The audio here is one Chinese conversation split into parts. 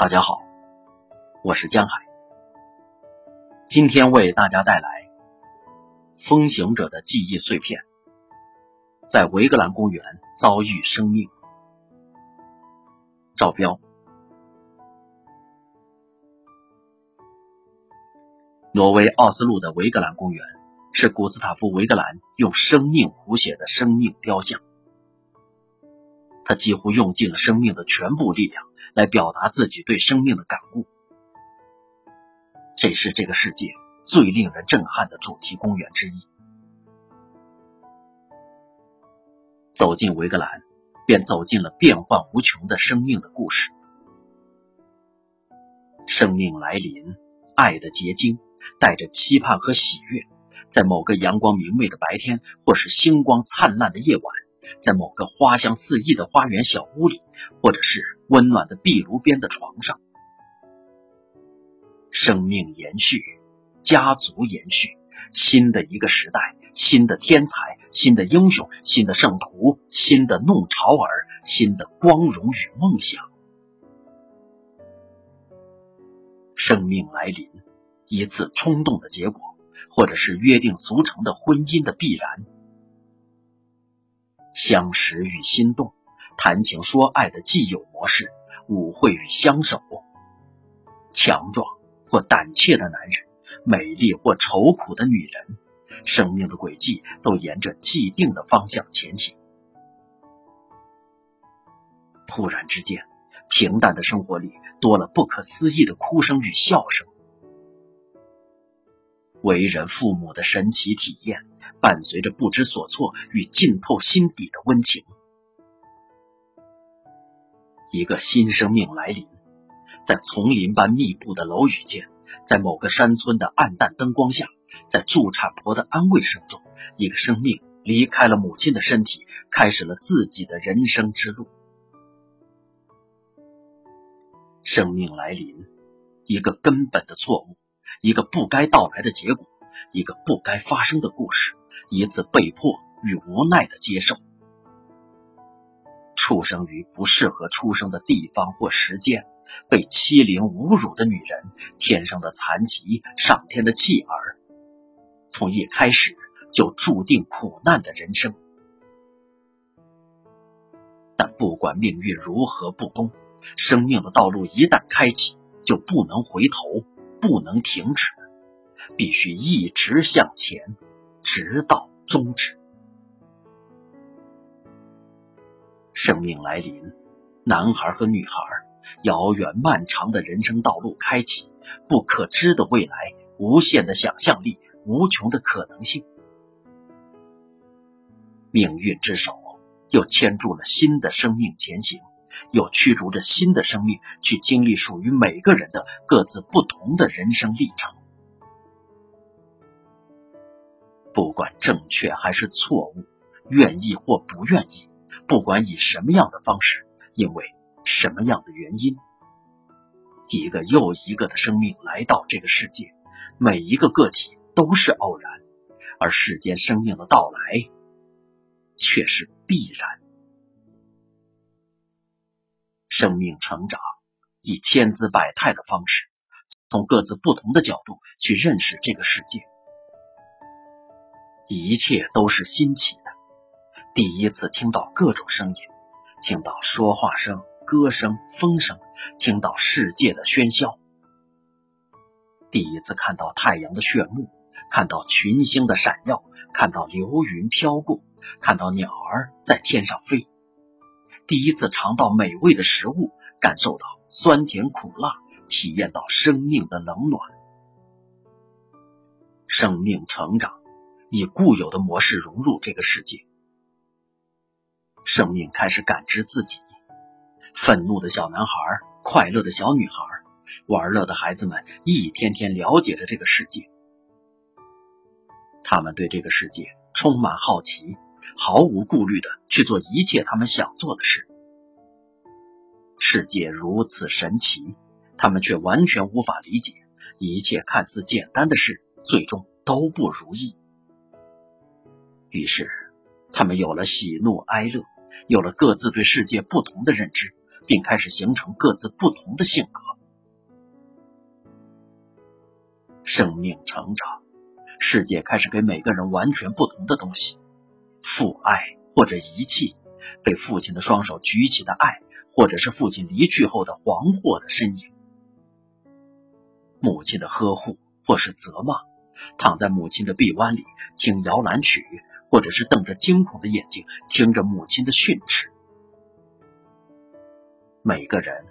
大家好，我是江海，今天为大家带来《风行者的记忆碎片》。在维格兰公园遭遇生命。赵彪。挪威奥斯陆的维格兰公园是古斯塔夫·维格兰用生命谱写的生命雕像。他几乎用尽了生命的全部力量来表达自己对生命的感悟。这是这个世界最令人震撼的主题公园之一。走进维格兰，便走进了变幻无穷的生命的故事。生命来临，爱的结晶，带着期盼和喜悦，在某个阳光明媚的白天，或是星光灿烂的夜晚。在某个花香四溢的花园小屋里，或者是温暖的壁炉边的床上，生命延续，家族延续，新的一个时代，新的天才，新的英雄，新的圣徒，新的弄潮儿，新的光荣与梦想。生命来临，一次冲动的结果，或者是约定俗成的婚姻的必然。相识与心动，谈情说爱的既有模式，舞会与相守，强壮或胆怯的男人，美丽或愁苦的女人，生命的轨迹都沿着既定的方向前行。突然之间，平淡的生活里多了不可思议的哭声与笑声，为人父母的神奇体验。伴随着不知所措与浸透心底的温情，一个新生命来临，在丛林般密布的楼宇间，在某个山村的暗淡灯光下，在助产婆的安慰声中，一个生命离开了母亲的身体，开始了自己的人生之路。生命来临，一个根本的错误，一个不该到来的结果，一个不该发生的故事。一次被迫与无奈的接受，出生于不适合出生的地方或时间，被欺凌侮辱的女人，天生的残疾，上天的弃儿，从一开始就注定苦难的人生。但不管命运如何不公，生命的道路一旦开启，就不能回头，不能停止，必须一直向前。直到终止。生命来临，男孩和女孩，遥远漫长的人生道路开启，不可知的未来，无限的想象力，无穷的可能性。命运之手又牵住了新的生命前行，又驱逐着新的生命去经历属于每个人的各自不同的人生历程。不管正确还是错误，愿意或不愿意，不管以什么样的方式，因为什么样的原因，一个又一个的生命来到这个世界，每一个个体都是偶然，而世间生命的到来却是必然。生命成长以千姿百态的方式，从各自不同的角度去认识这个世界。一切都是新奇，第一次听到各种声音，听到说话声、歌声、风声，听到世界的喧嚣。第一次看到太阳的炫目，看到群星的闪耀，看到流云飘过，看到鸟儿在天上飞。第一次尝到美味的食物，感受到酸甜苦辣，体验到生命的冷暖。生命成长。以固有的模式融入这个世界，生命开始感知自己。愤怒的小男孩，快乐的小女孩，玩乐的孩子们，一天天了解着这个世界。他们对这个世界充满好奇，毫无顾虑的去做一切他们想做的事。世界如此神奇，他们却完全无法理解，一切看似简单的事，最终都不如意。于是，他们有了喜怒哀乐有了各自对世界不同的认知并开始形成各自不同的性格。生命成长世界开始给每个人完全不同的东西父爱或者遗弃被父亲的双手举起的爱或者是父亲离去后的惶惑的身影。母亲的呵护或是责骂躺在母亲的臂弯里听摇篮曲或者是瞪着惊恐的眼睛听着母亲的训斥。每个人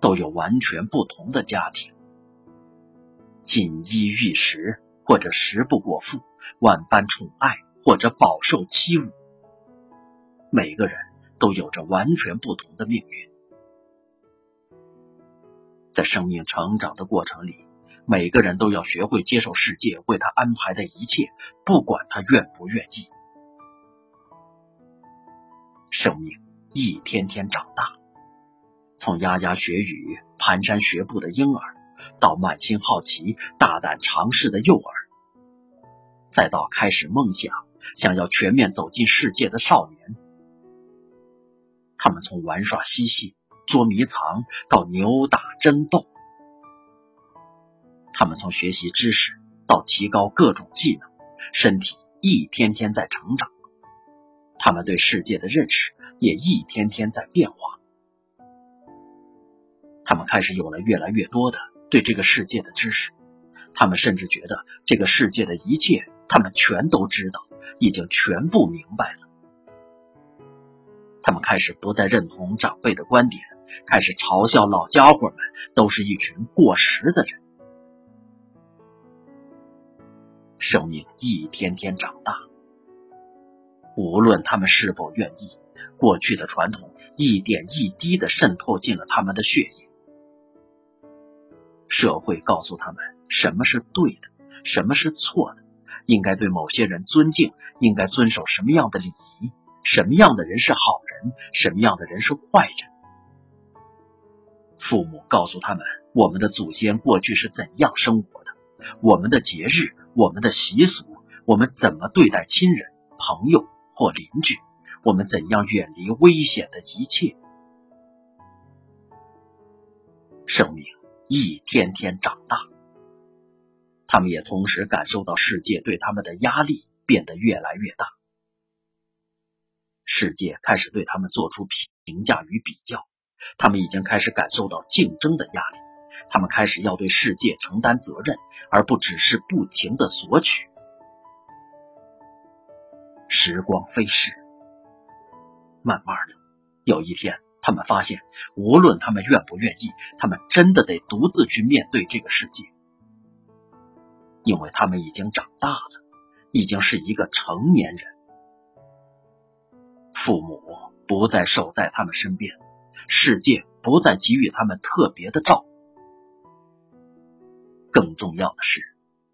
都有完全不同的家庭。锦衣玉食，或者食不果腹；万般宠爱，或者饱受欺侮。每个人都有着完全不同的命运。在生命成长的过程里，每个人都要学会接受世界为他安排的一切，不管他愿不愿意。生命一天天长大，从牙牙学语、蹒跚学步的婴儿。到满心好奇、大胆尝试的幼儿，再到开始梦想、想要全面走进世界的少年，他们从玩耍嬉戏、捉迷藏到扭打争斗，他们从学习知识到提高各种技能，身体一天天在成长，他们对世界的认识也一天天在变化，他们开始有了越来越多的。对这个世界的知识，他们甚至觉得这个世界的一切，他们全都知道，已经全部明白了。他们开始不再认同长辈的观点，开始嘲笑老家伙们都是一群过时的人。生命一天天长大，无论他们是否愿意，过去的传统一点一滴的渗透进了他们的血液。社会告诉他们什么是对的，什么是错的，应该对某些人尊敬，应该遵守什么样的礼仪，什么样的人是好人，什么样的人是坏人。父母告诉他们，我们的祖先过去是怎样生活的，我们的节日，我们的习俗，我们怎么对待亲人、朋友或邻居，我们怎样远离危险的一切，生命。一天天长大，他们也同时感受到世界对他们的压力变得越来越大。世界开始对他们做出评价与比较，他们已经开始感受到竞争的压力，他们开始要对世界承担责任，而不只是不停的索取。时光飞逝，慢慢的，有一天。他们发现，无论他们愿不愿意，他们真的得独自去面对这个世界，因为他们已经长大了，已经是一个成年人。父母不再守在他们身边，世界不再给予他们特别的照顾。更重要的是，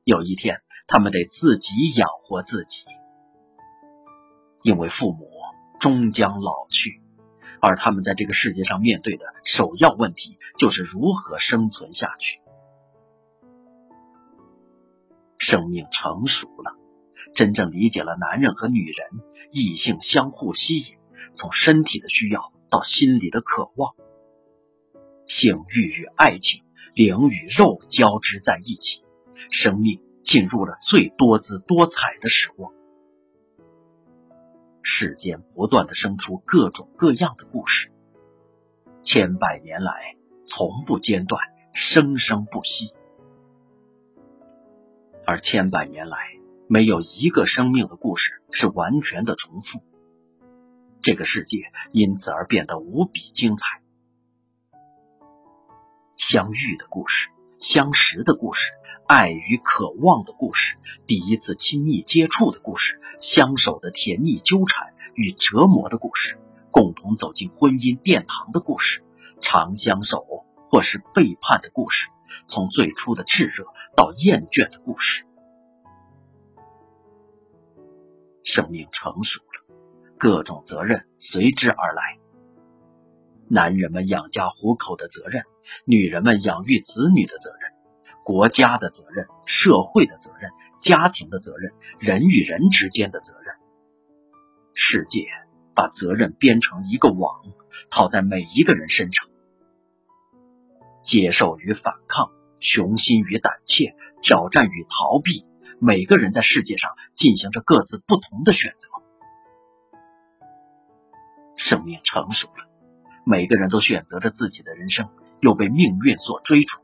有一天他们得自己养活自己，因为父母终将老去。而他们在这个世界上面对的首要问题，就是如何生存下去。生命成熟了，真正理解了男人和女人异性相互吸引，从身体的需要到心里的渴望，性欲与爱情、灵与肉交织在一起，生命进入了最多姿多彩的时光。世间不断的生出各种各样的故事，千百年来从不间断，生生不息。而千百年来，没有一个生命的故事是完全的重复。这个世界因此而变得无比精彩。相遇的故事，相识的故事。爱与渴望的故事，第一次亲密接触的故事，相守的甜蜜纠缠与折磨的故事，共同走进婚姻殿堂的故事，长相守或是背叛的故事，从最初的炽热到厌倦的故事。生命成熟了，各种责任随之而来。男人们养家糊口的责任，女人们养育子女的责任。国家的责任、社会的责任、家庭的责任、人与人之间的责任，世界把责任编成一个网，套在每一个人身上。接受与反抗，雄心与胆怯，挑战与逃避，每个人在世界上进行着各自不同的选择。生命成熟了，每个人都选择着自己的人生，又被命运所追逐。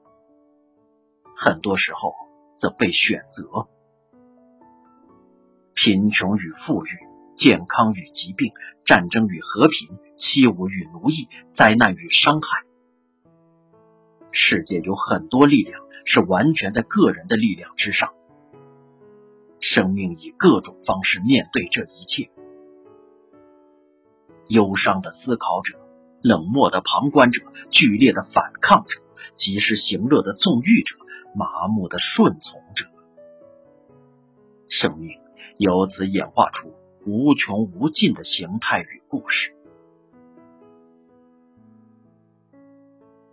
很多时候，则被选择。贫穷与富裕，健康与疾病，战争与和平，欺侮与奴役，灾难与伤害。世界有很多力量是完全在个人的力量之上。生命以各种方式面对这一切：忧伤的思考者，冷漠的旁观者，剧烈的反抗者，及时行乐的纵欲者，麻木的顺从者。生命。由此演化出无穷无尽的形态与故事，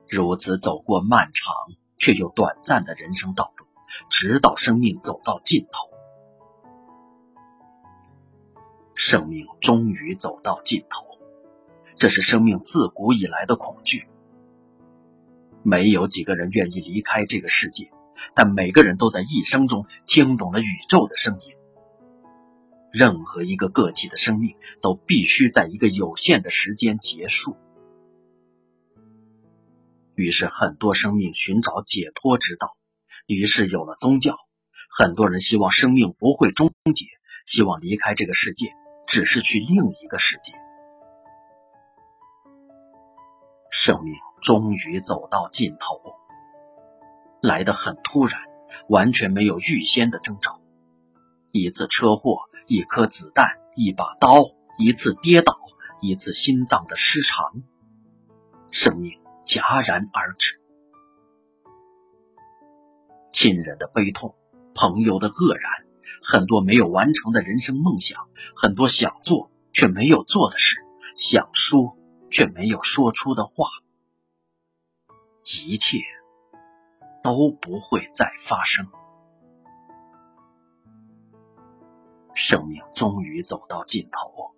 如此走过漫长却又短暂的人生道路，直到生命走到尽头。生命终于走到尽头，这是生命自古以来的恐惧。没有几个人愿意离开这个世界，但每个人都在一生中听懂了宇宙的声音。任何一个个体的生命都必须在一个有限的时间结束。于是，很多生命寻找解脱之道，于是有了宗教。很多人希望生命不会终结，希望离开这个世界，只是去另一个世界。生命终于走到尽头，来得很突然，完全没有预先的征兆，一次车祸。一颗子弹，一把刀，一次跌倒，一次心脏的失常，生命戛然而止。亲人的悲痛，朋友的愕然，很多没有完成的人生梦想，很多想做却没有做的事，想说却没有说出的话，一切都不会再发生。生命终于走到尽头，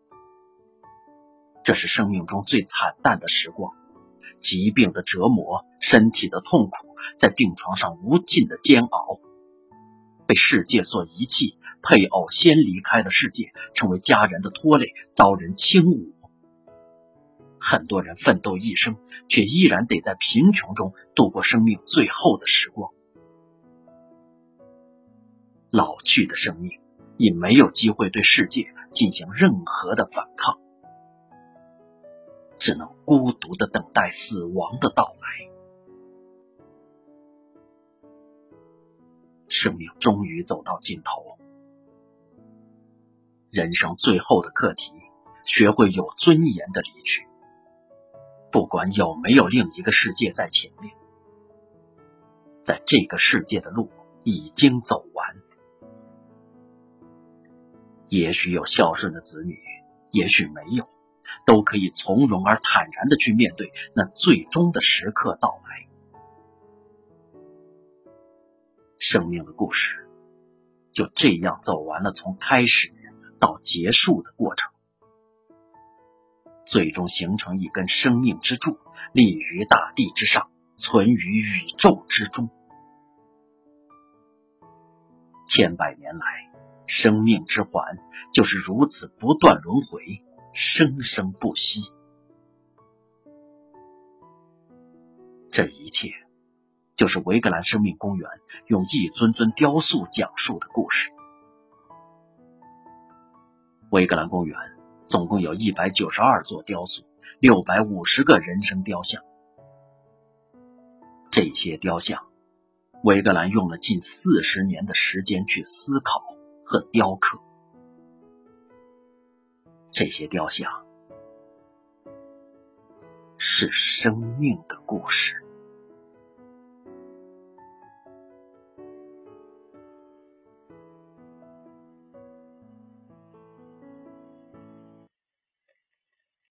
这是生命中最惨淡的时光，疾病的折磨，身体的痛苦，在病床上无尽的煎熬，被世界所遗弃，配偶先离开了世界，成为家人的拖累，遭人轻侮。很多人奋斗一生，却依然得在贫穷中度过生命最后的时光。老去的生命。已没有机会对世界进行任何的反抗，只能孤独的等待死亡的到来。生命终于走到尽头，人生最后的课题：学会有尊严的离去，不管有没有另一个世界在前面，在这个世界的路已经走完。也许有孝顺的子女，也许没有，都可以从容而坦然的去面对那最终的时刻到来。生命的故事就这样走完了，从开始到结束的过程，最终形成一根生命之柱，立于大地之上，存于宇宙之中。千百年来。生命之环就是如此不断轮回，生生不息。这一切，就是维格兰生命公园用一尊尊雕塑讲述的故事。维格兰公园总共有一百九十二座雕塑，六百五十个人生雕像。这些雕像，维格兰用了近四十年的时间去思考。和雕刻，这些雕像是生命的故事。